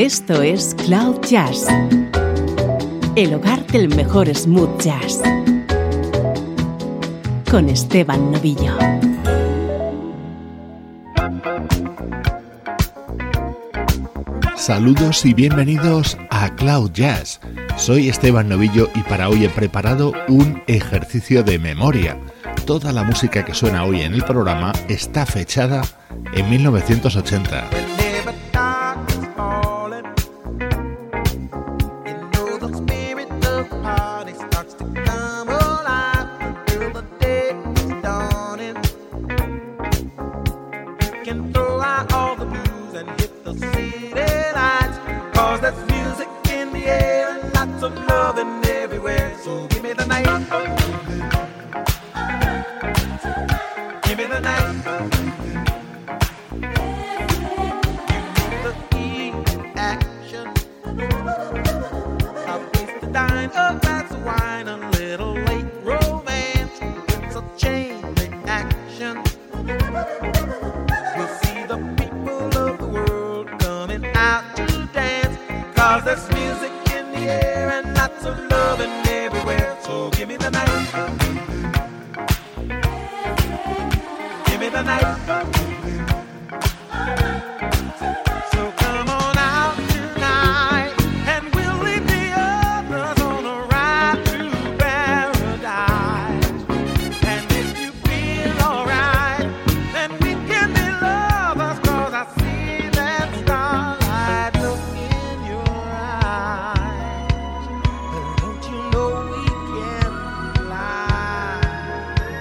Esto es Cloud Jazz, el hogar del mejor smooth jazz, con Esteban Novillo. Saludos y bienvenidos a Cloud Jazz. Soy Esteban Novillo y para hoy he preparado un ejercicio de memoria. Toda la música que suena hoy en el programa está fechada en 1980.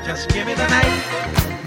Give me the night.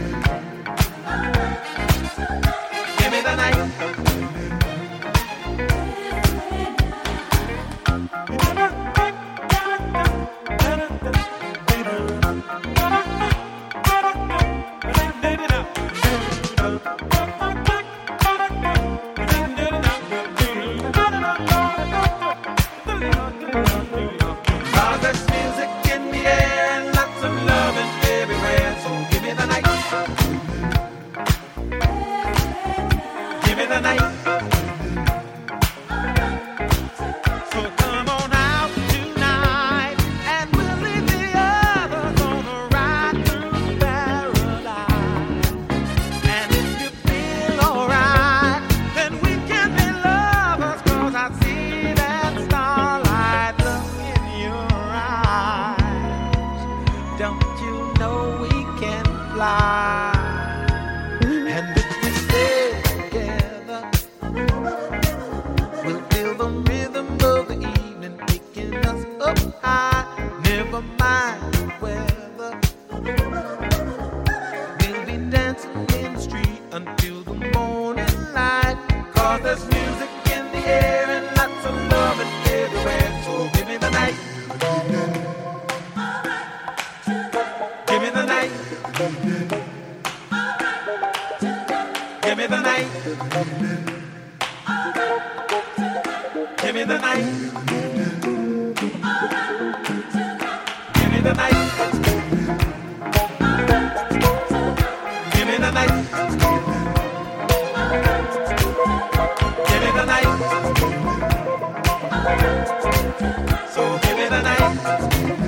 love.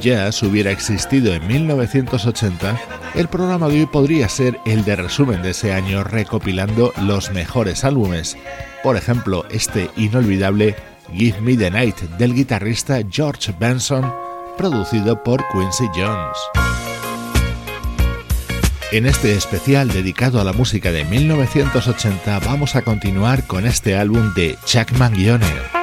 Jazz hubiera existido en 1980, el programa de hoy podría ser el de resumen de ese año recopilando los mejores álbumes. Por ejemplo, este inolvidable Give Me the Night del guitarrista George Benson, producido por Quincy Jones. En este especial dedicado a la música de 1980 vamos a continuar con este álbum de Chuck Mangione.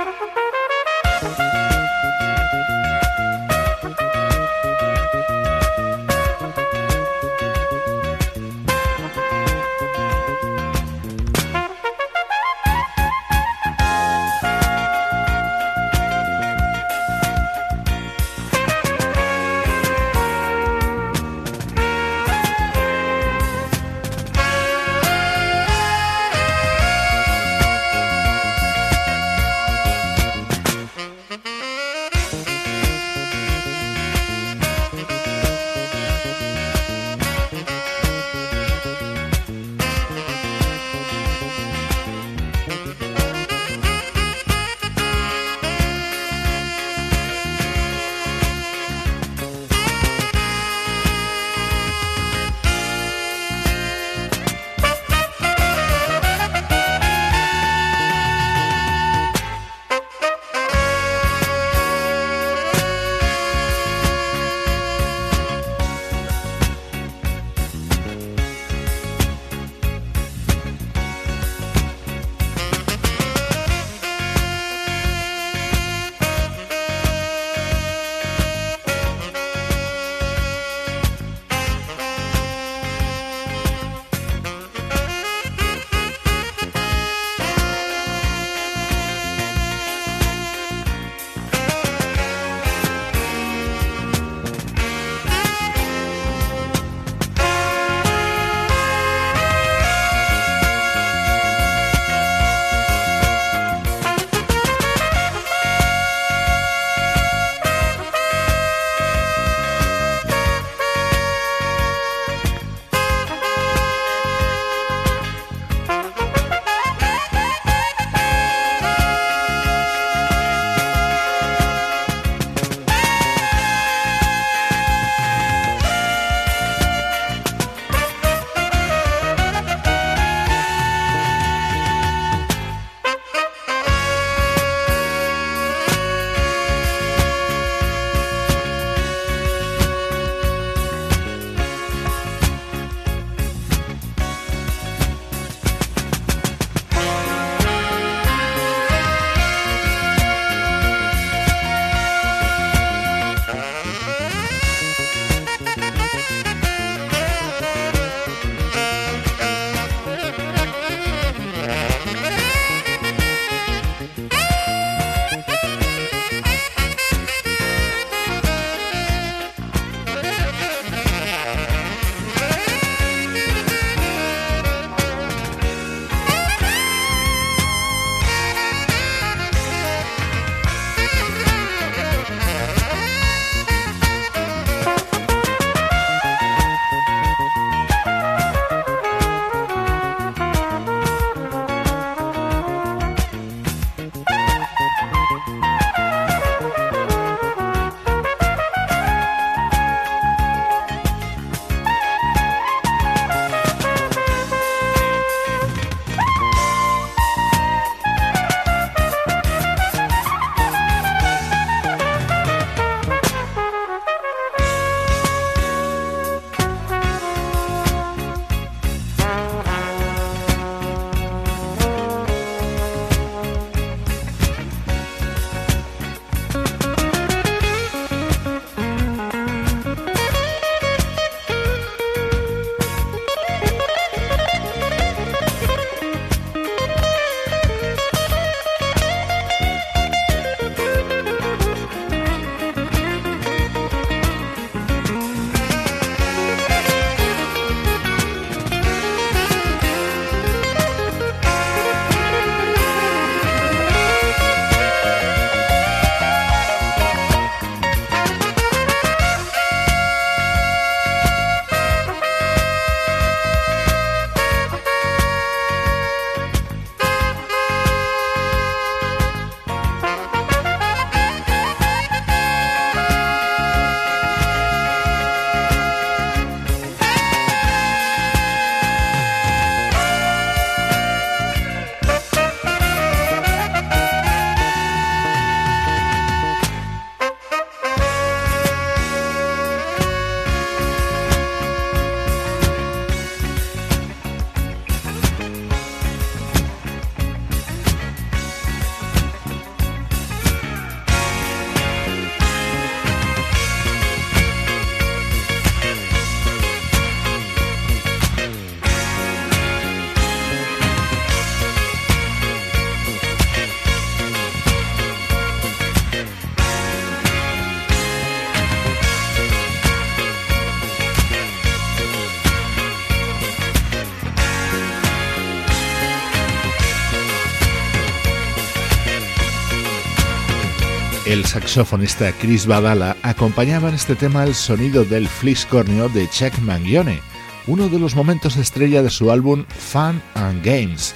Saxofonista Chris Badala acompañaba en este tema el sonido del fliscornio de Chuck Mangione, uno de los momentos estrella de su álbum Fun and Games.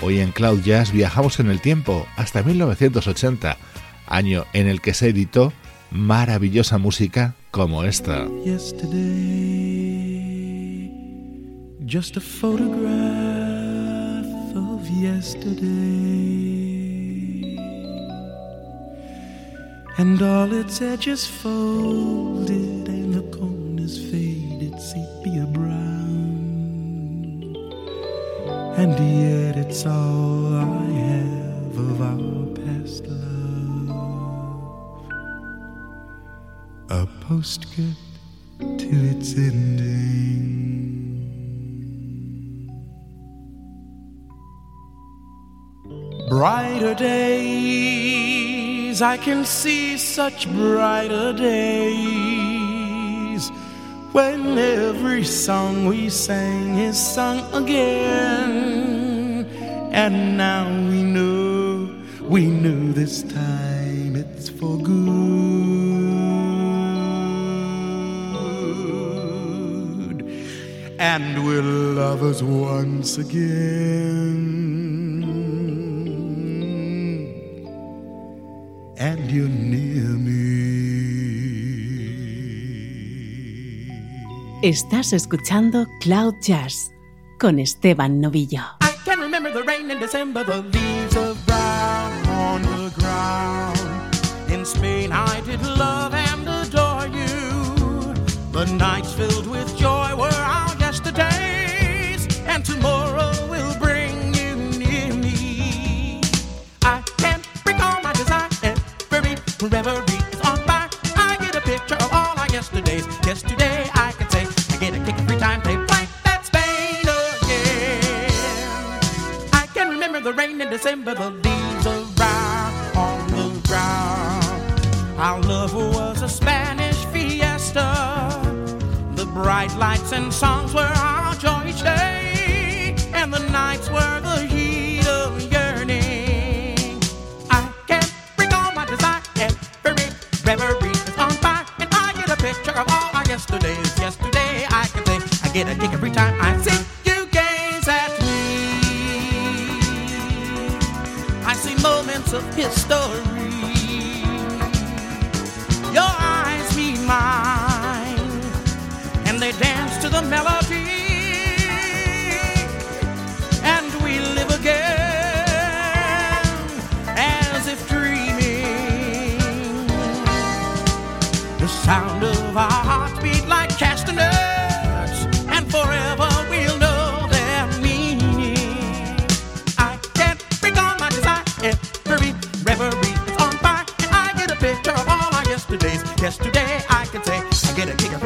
Hoy en Cloud Jazz viajamos en el tiempo hasta 1980, año en el que se editó maravillosa música como esta. And all its edges folded and the corners faded sepia brown. And yet it's all i have of our past love. A postscript to its ending. Brighter I can see such brighter days when every song we sang is sung again. And now we know, we know this time it's for good. And we're lovers once again. And you're near me. Estás escuchando Cloud Jazz con Esteban Novillo. I can remember the rain in December, the leaves of brown on the ground. In Spain, I did love and adore you. The nights filled with joy were our yesterdays, and tomorrow reverie is on fire. I get a picture of all our yesterdays. Yesterday I can say I get a kick every time they play that Spain again. I can remember the rain in December, the leaves of brown on the ground. Our love was a Spanish fiesta. The bright lights and songs were our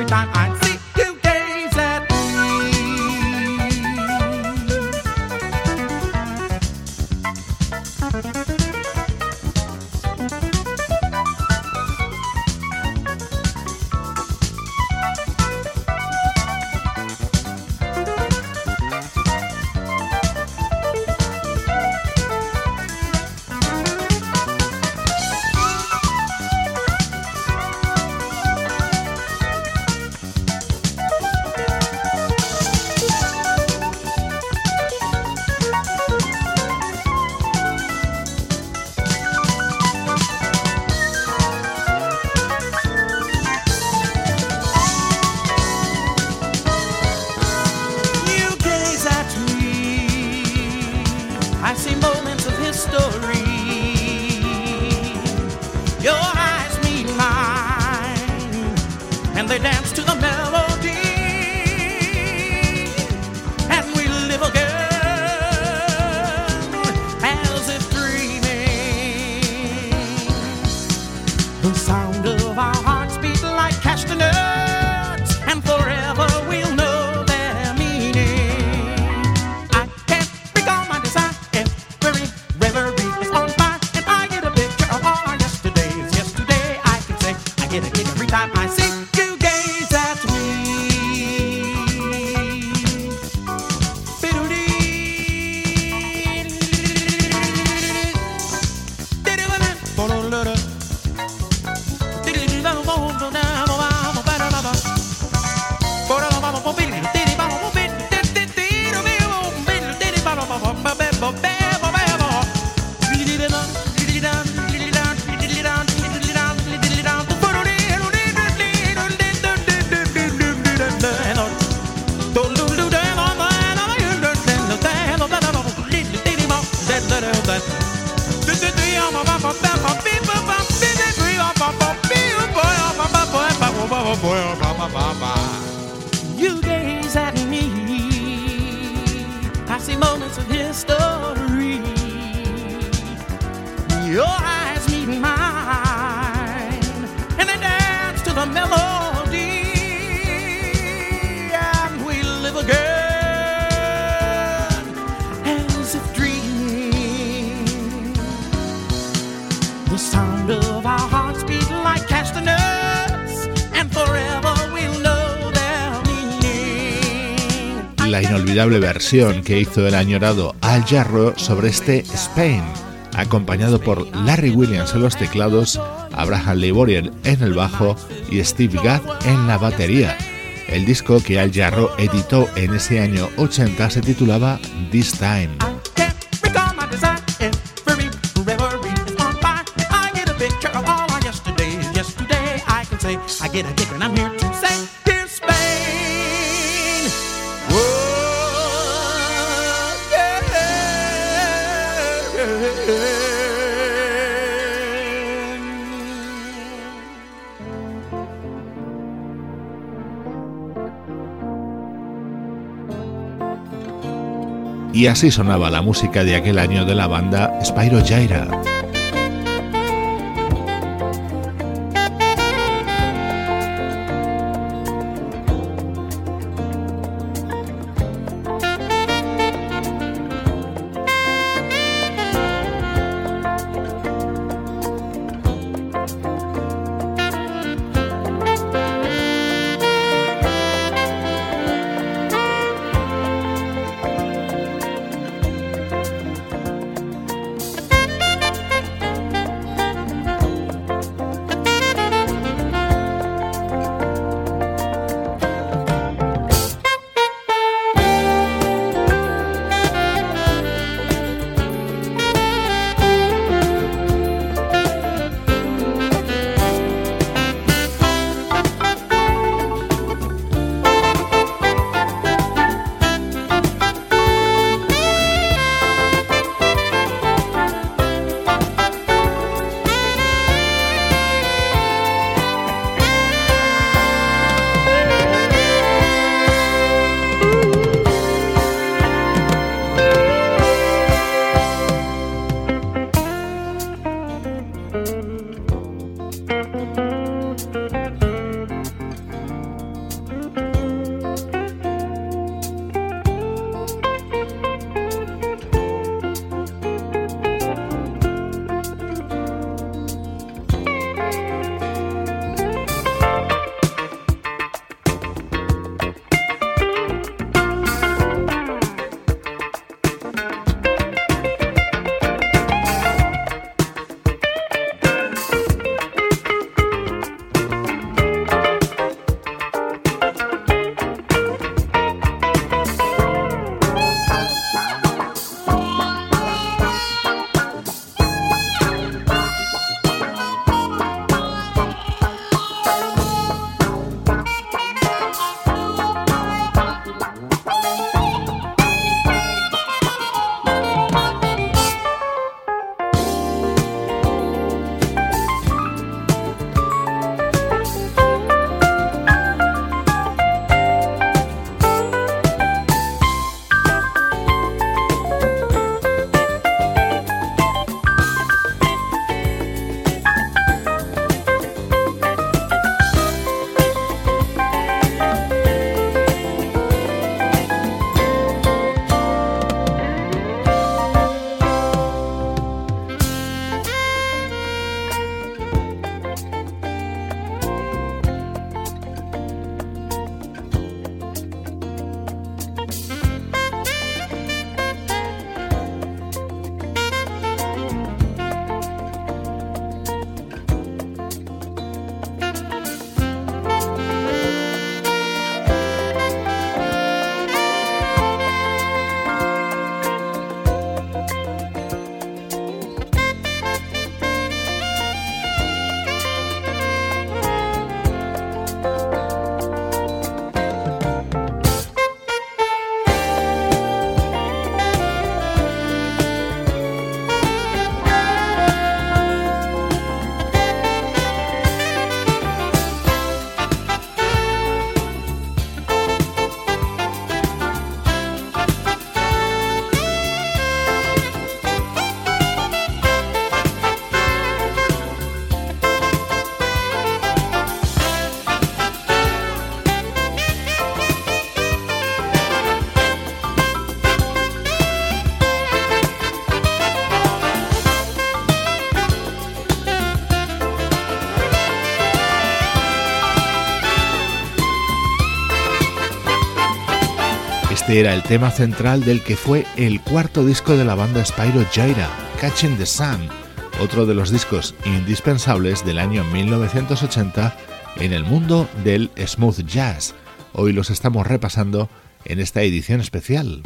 答案。a kick every time I sing. Versión que hizo el añorado Al Jarro sobre este Spain, acompañado por Larry Williams en los teclados, Abraham Leiboriel en el bajo y Steve Gadd en la batería. El disco que Al Jarro editó en ese año 80 se titulaba This Time. I can't recall Y así sonaba la música de aquel año de la banda Spyro Gyra. Era el tema central del que fue el cuarto disco de la banda Spyro Gyra, Catching the Sun, otro de los discos indispensables del año 1980 en el mundo del smooth jazz. Hoy los estamos repasando en esta edición especial.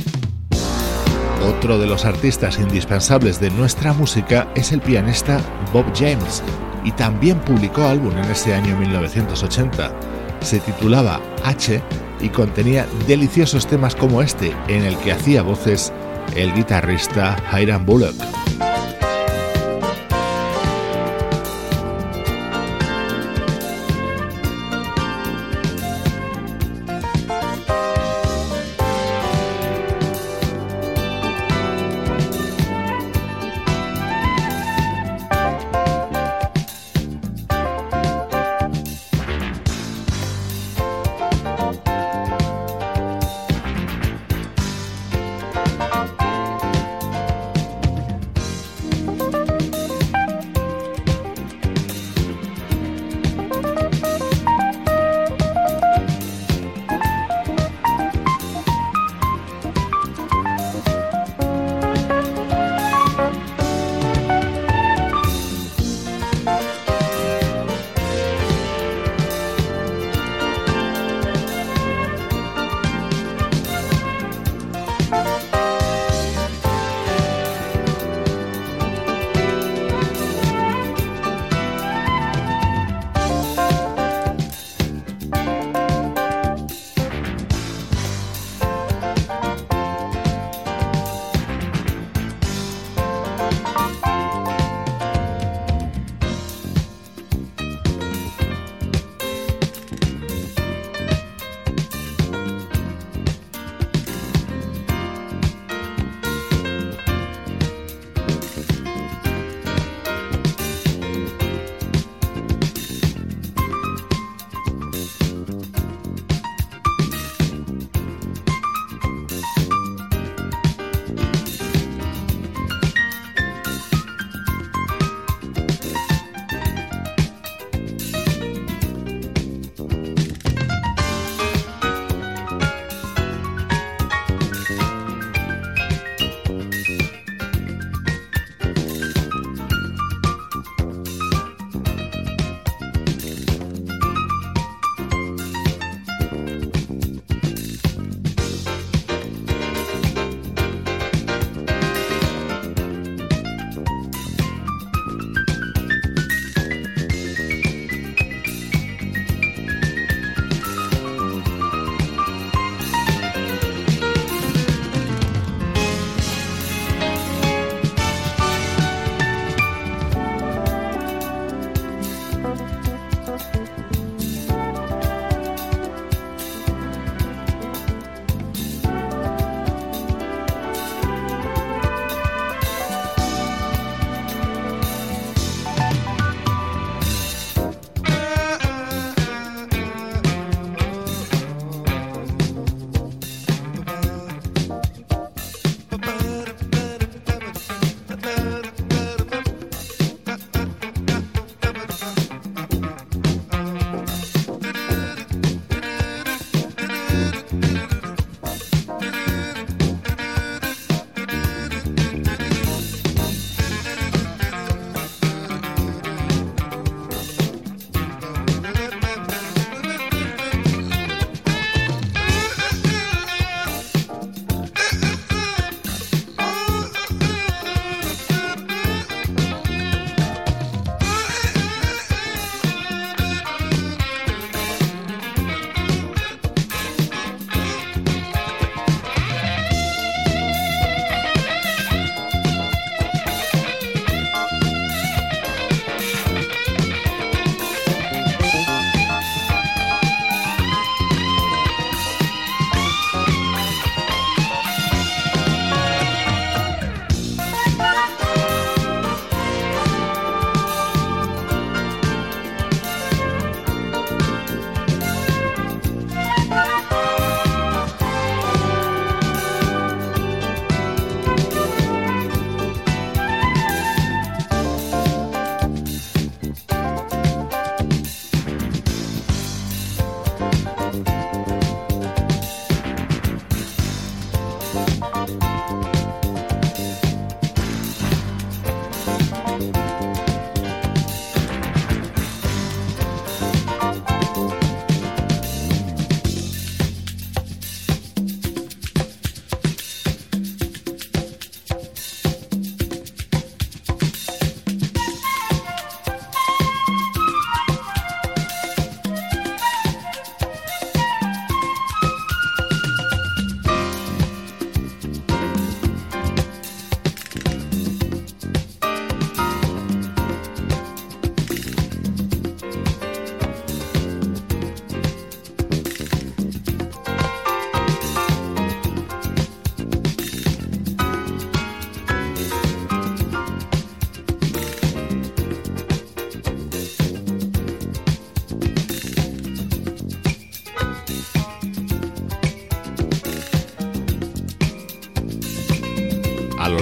Otro de los artistas indispensables de nuestra música es el pianista Bob James, y también publicó álbum en ese año 1980. Se titulaba H y contenía deliciosos temas como este, en el que hacía voces el guitarrista Hiram Bullock.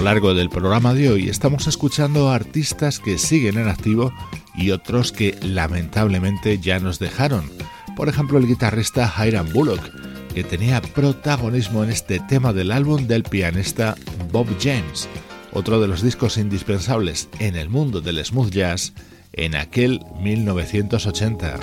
Largo del programa de hoy estamos escuchando artistas que siguen en activo y otros que lamentablemente ya nos dejaron. Por ejemplo, el guitarrista Hiram Bullock, que tenía protagonismo en este tema del álbum del pianista Bob James, otro de los discos indispensables en el mundo del smooth jazz en aquel 1980.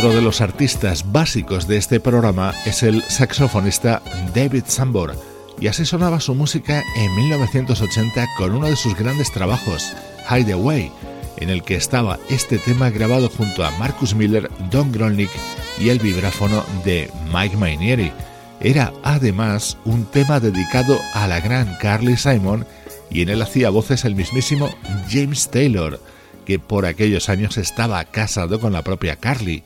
Otro de los artistas básicos de este programa es el saxofonista David Sambor, y así sonaba su música en 1980 con uno de sus grandes trabajos, Hideaway, en el que estaba este tema grabado junto a Marcus Miller, Don Gronlich y el vibráfono de Mike Mainieri. Era además un tema dedicado a la gran Carly Simon y en él hacía voces el mismísimo James Taylor que por aquellos años estaba casado con la propia Carly,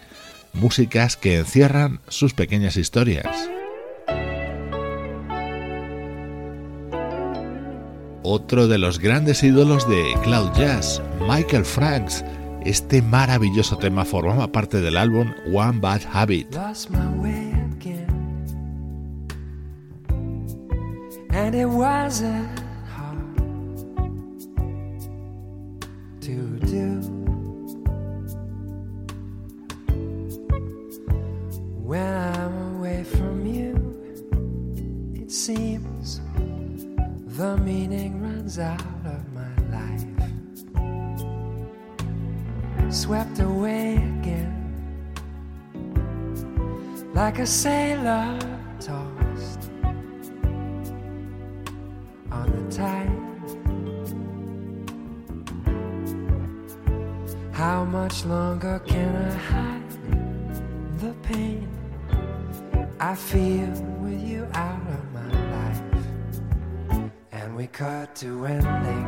músicas que encierran sus pequeñas historias. Otro de los grandes ídolos de Cloud Jazz, Michael Franks, este maravilloso tema formaba parte del álbum One Bad Habit. When I'm away from you, it seems the meaning runs out of my life. Swept away again, like a sailor tossed on the tide. How much longer can I hide I feel with you out of my life? And we cut to ending.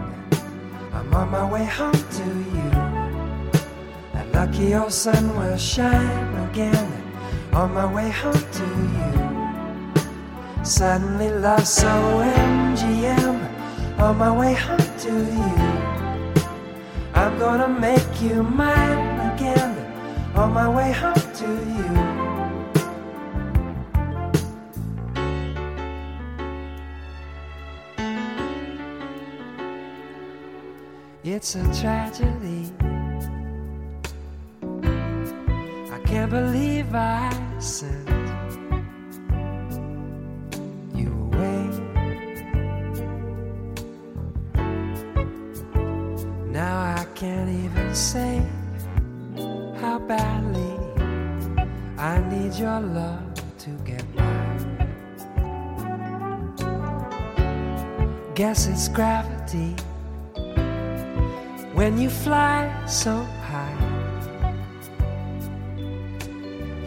I'm on my way home to you. That lucky old sun will shine again. On my way home to you. Suddenly love so MGM. On my way home to you. I'm gonna make you mine again on my way home to you. It's a tragedy. I can't believe I sent you away. Now I can't even say how badly I need your love to get by. Guess it's gravity when you fly so high,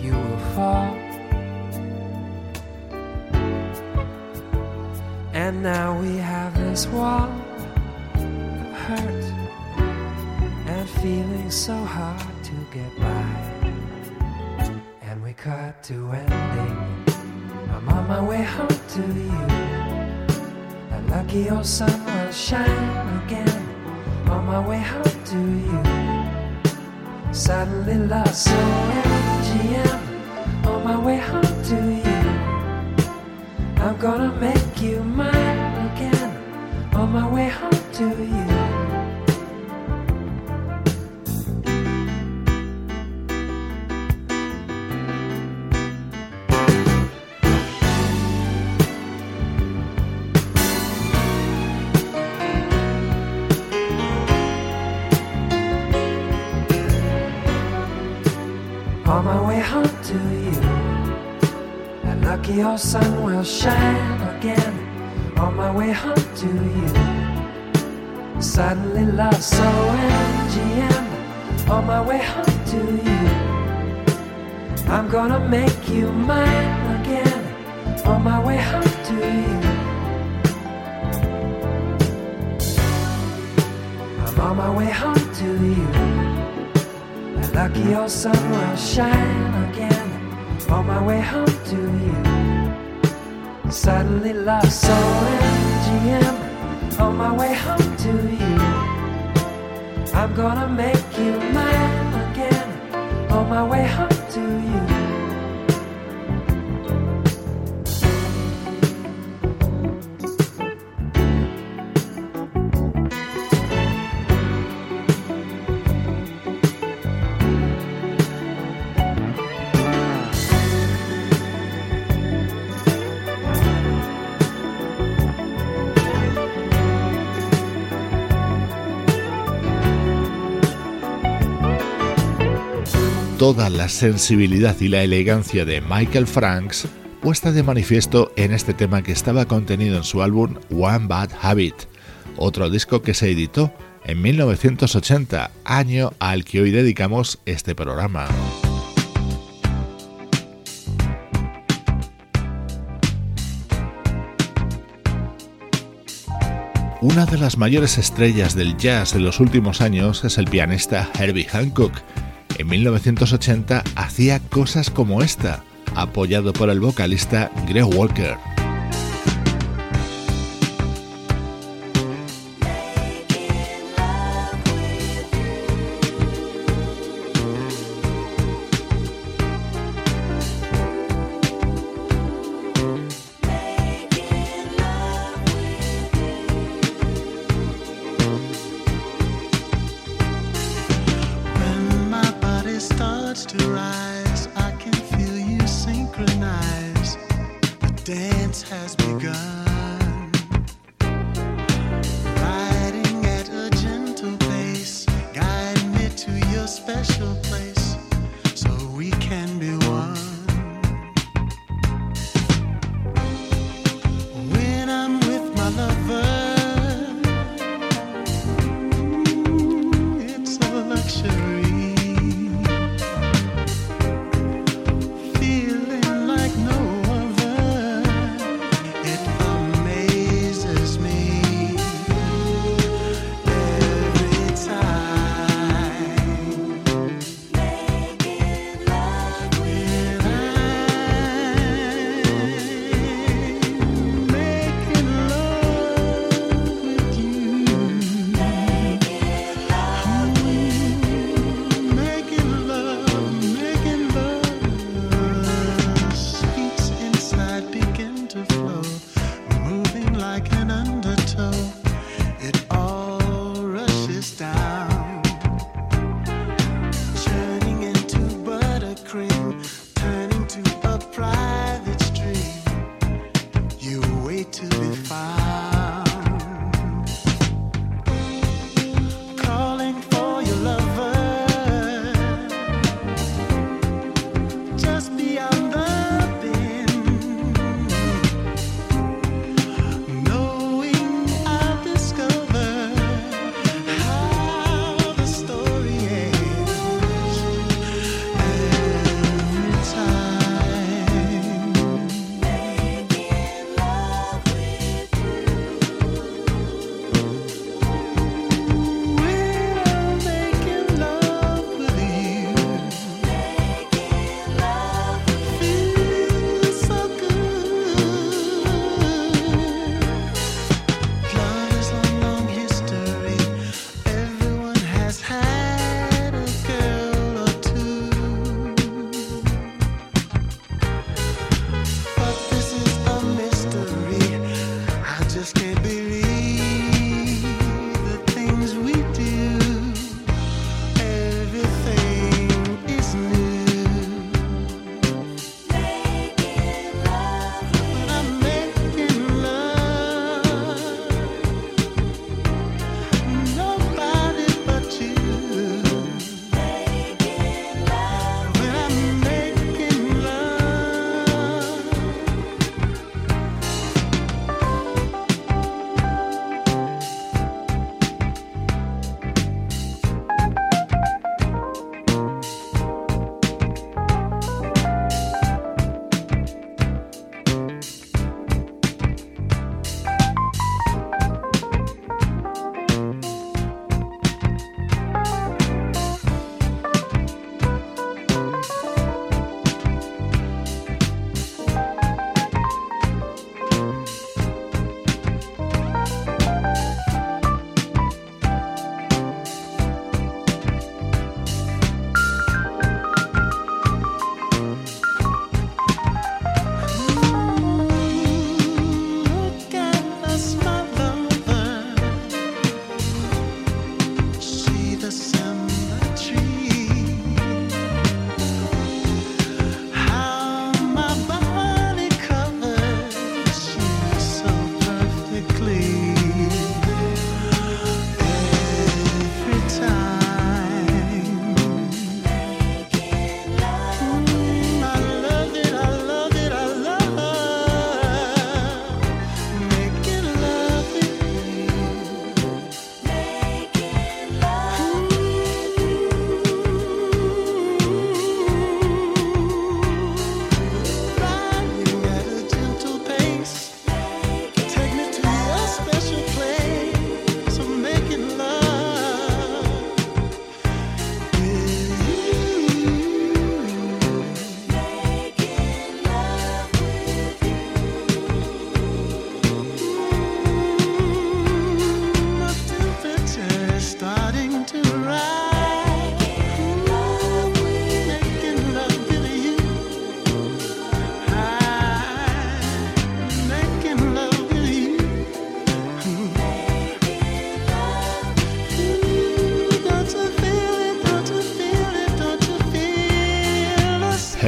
you will fall. And now we have this wall of hurt and feeling so hard to get by. And we cut to ending. I'm on my way home to you. That lucky old sun will shine again. My way home to you. Suddenly lost so MGM. On my way home to you. I'm gonna make you mine again. On my way home to you. Sun will shine again on my way home to you. Suddenly love so MGM on my way home to you. I'm gonna make you mine again on my way home to you. I'm on my way home to you. That lucky old sun will shine again on my way home to you. Suddenly lost so MGM on my way home to you. I'm gonna make you mine again on my way home to you. Toda la sensibilidad y la elegancia de Michael Franks puesta de manifiesto en este tema que estaba contenido en su álbum One Bad Habit, otro disco que se editó en 1980, año al que hoy dedicamos este programa. Una de las mayores estrellas del jazz en los últimos años es el pianista Herbie Hancock. En 1980 hacía cosas como esta, apoyado por el vocalista Greg Walker. special.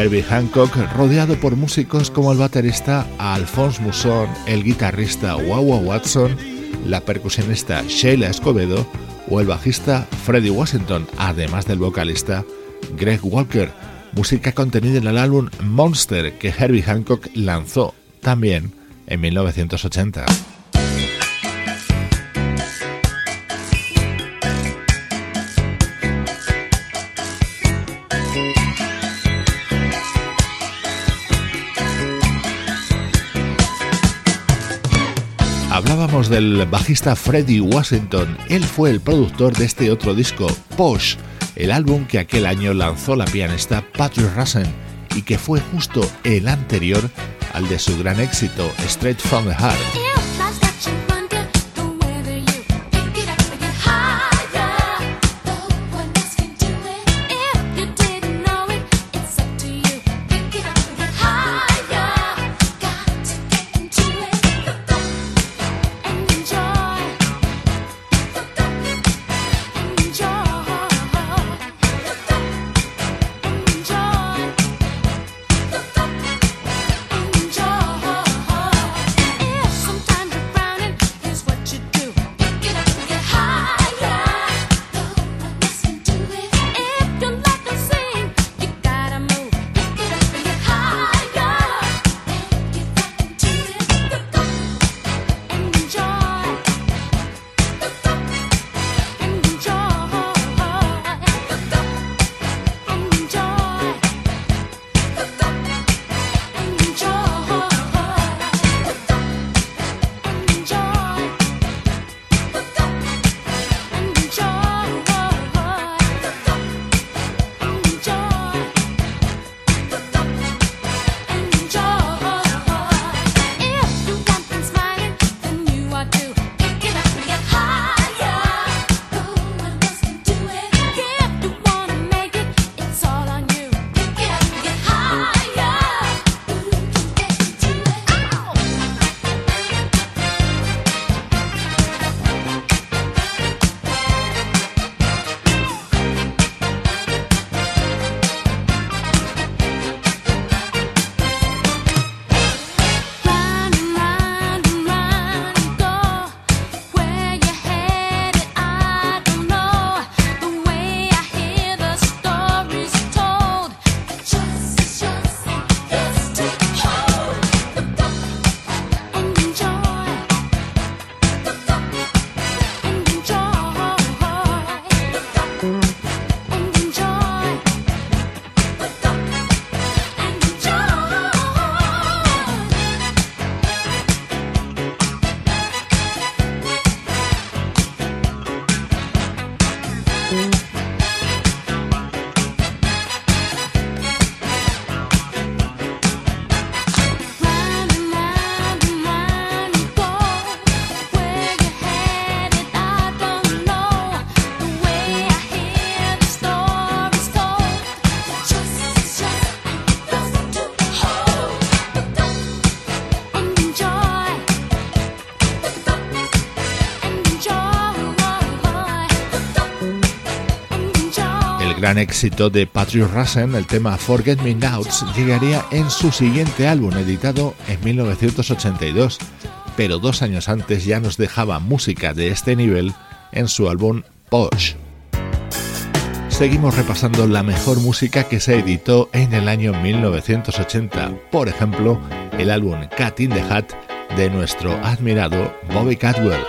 Herbie Hancock rodeado por músicos como el baterista Alphonse Mousson, el guitarrista Wawa Watson, la percusionista Sheila Escobedo o el bajista Freddie Washington, además del vocalista Greg Walker, música contenida en el álbum Monster que Herbie Hancock lanzó también en 1980. Del bajista Freddie Washington, él fue el productor de este otro disco, Posh, el álbum que aquel año lanzó la pianista Patrick Russen y que fue justo el anterior al de su gran éxito, Straight from the Heart. Gran éxito de Patrick Russell, el tema Forget Me Nows, llegaría en su siguiente álbum editado en 1982, pero dos años antes ya nos dejaba música de este nivel en su álbum Posh. Seguimos repasando la mejor música que se editó en el año 1980, por ejemplo, el álbum Cat in the Hat de nuestro admirado Bobby Catwell.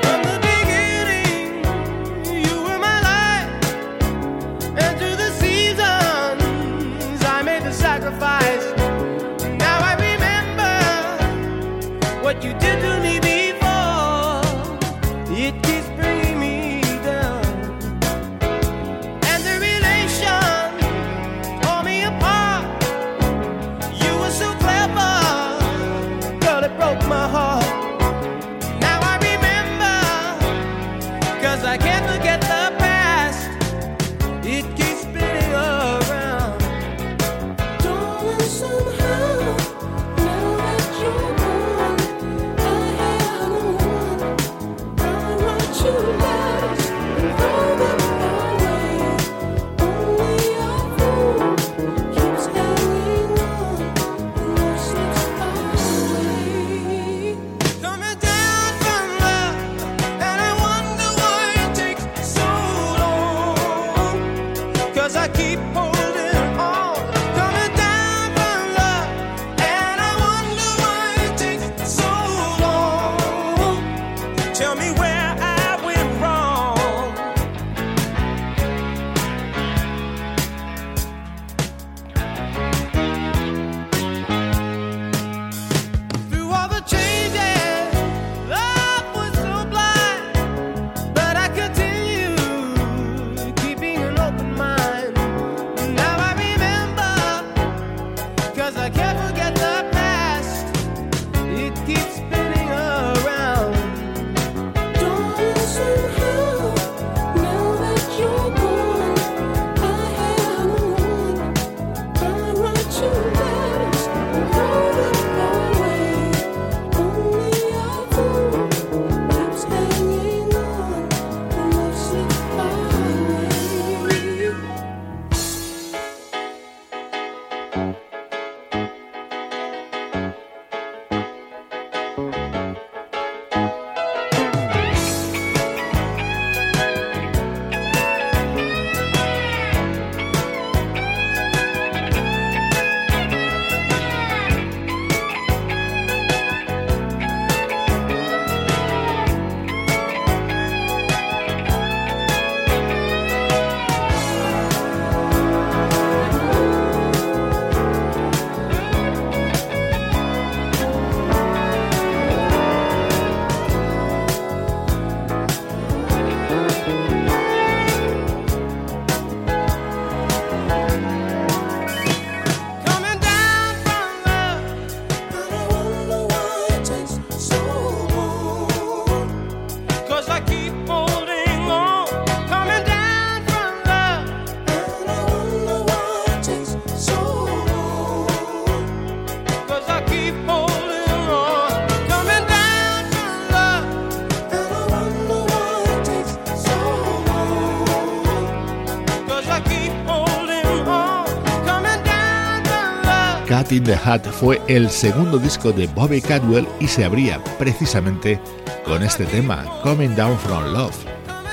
In the Hat fue el segundo disco de Bobby Cadwell y se abría precisamente con este tema, Coming Down from Love.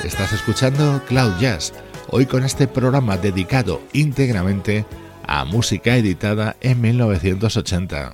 Estás escuchando Cloud Jazz, hoy con este programa dedicado íntegramente a música editada en 1980.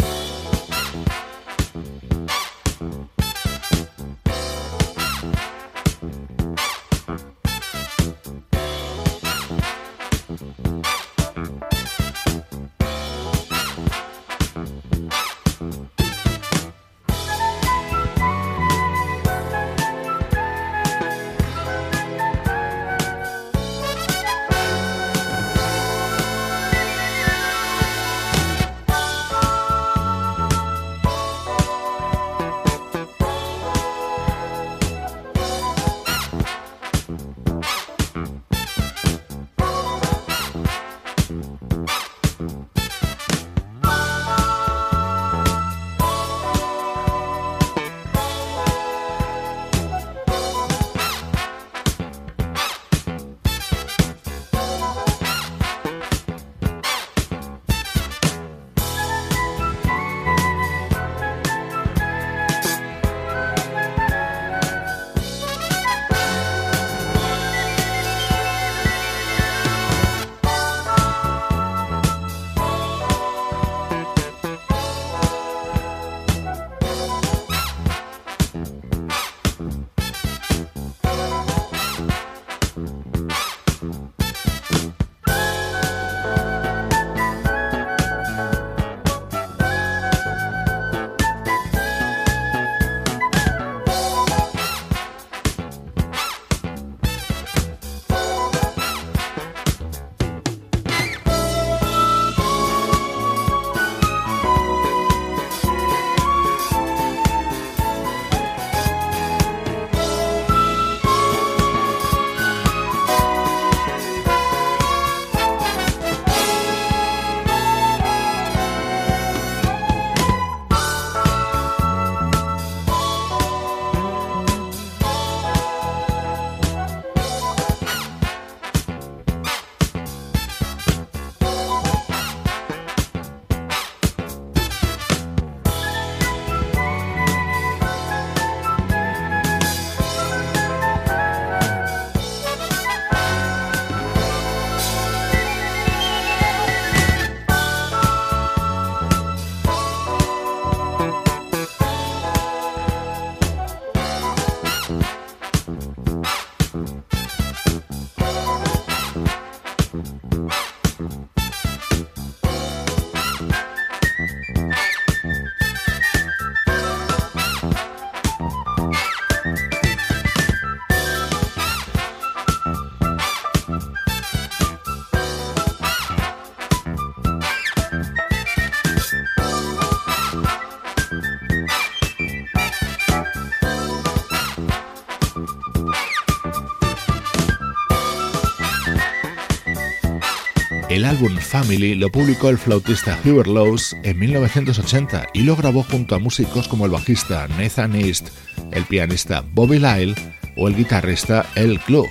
El álbum Family lo publicó el flautista Hubert Lowes en 1980 y lo grabó junto a músicos como el bajista Nathan East, el pianista Bobby Lyle o el guitarrista El Klug.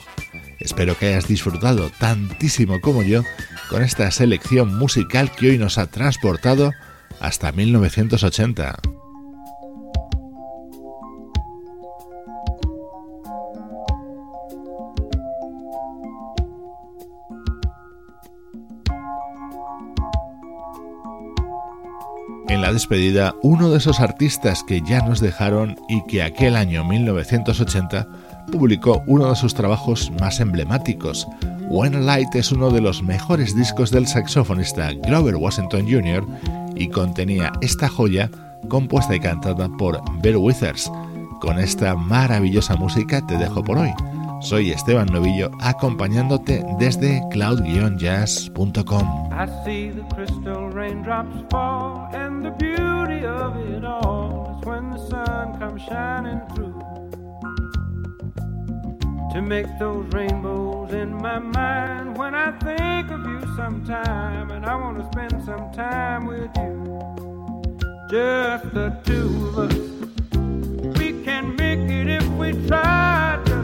Espero que hayas disfrutado tantísimo como yo con esta selección musical que hoy nos ha transportado hasta 1980. La despedida uno de esos artistas que ya nos dejaron y que aquel año 1980 publicó uno de sus trabajos más emblemáticos. When Light es uno de los mejores discos del saxofonista Grover Washington Jr. y contenía esta joya compuesta y cantada por Bill Withers. Con esta maravillosa música te dejo por hoy. Soy Esteban Novillo acompañándote desde cloud-jazz.com. I see the crystal raindrops fall, and the beauty of it all is when the sun comes shining through. To make those rainbows in my mind when I think of you sometime, and I want to spend some time with you. Just the two of us. We can make it if we try. just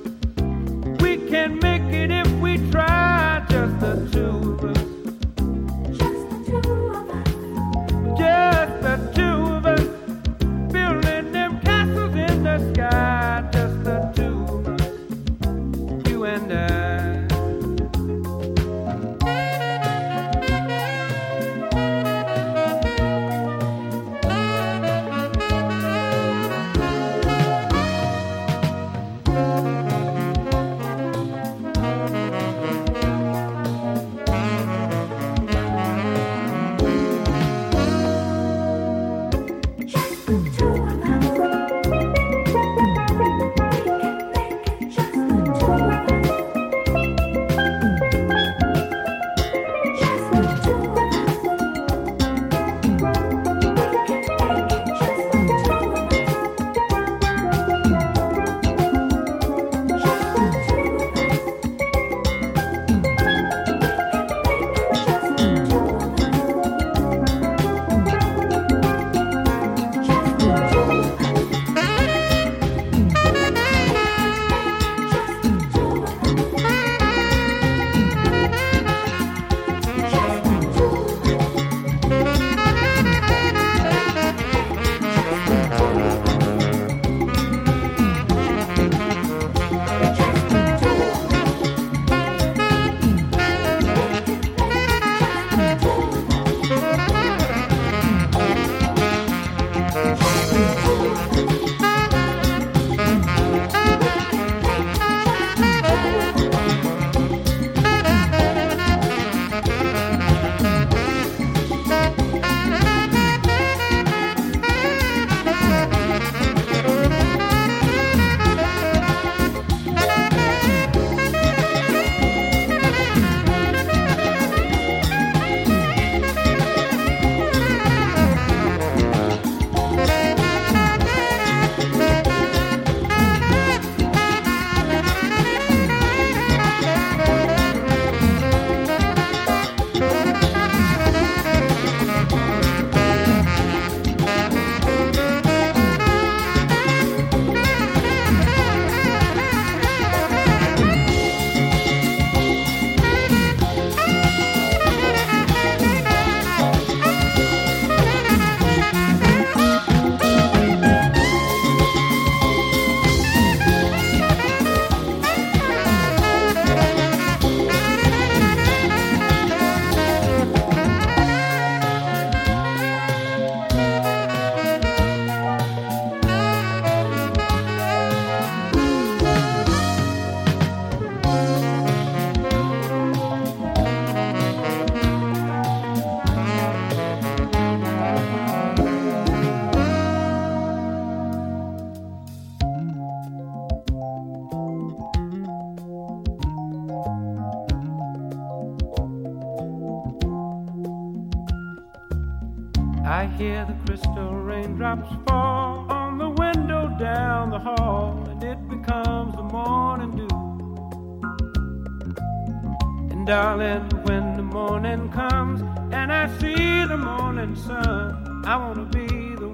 Can make it if we try, just the two of us.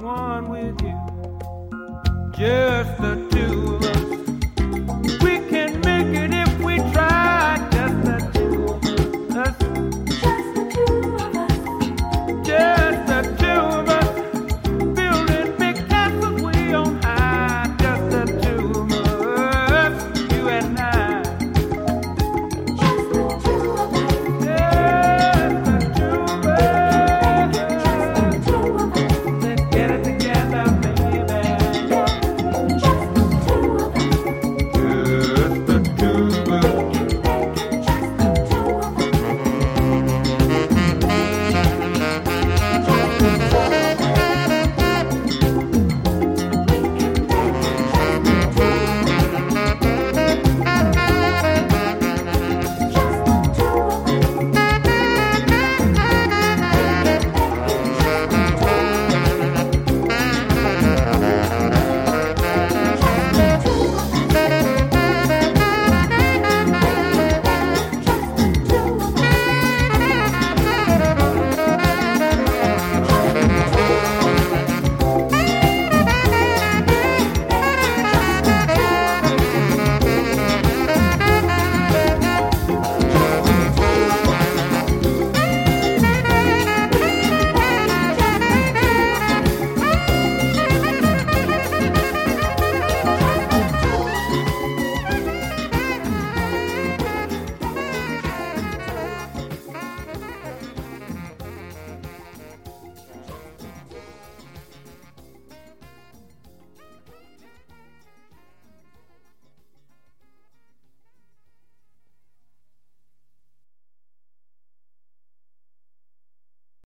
One with you. Just the two of us.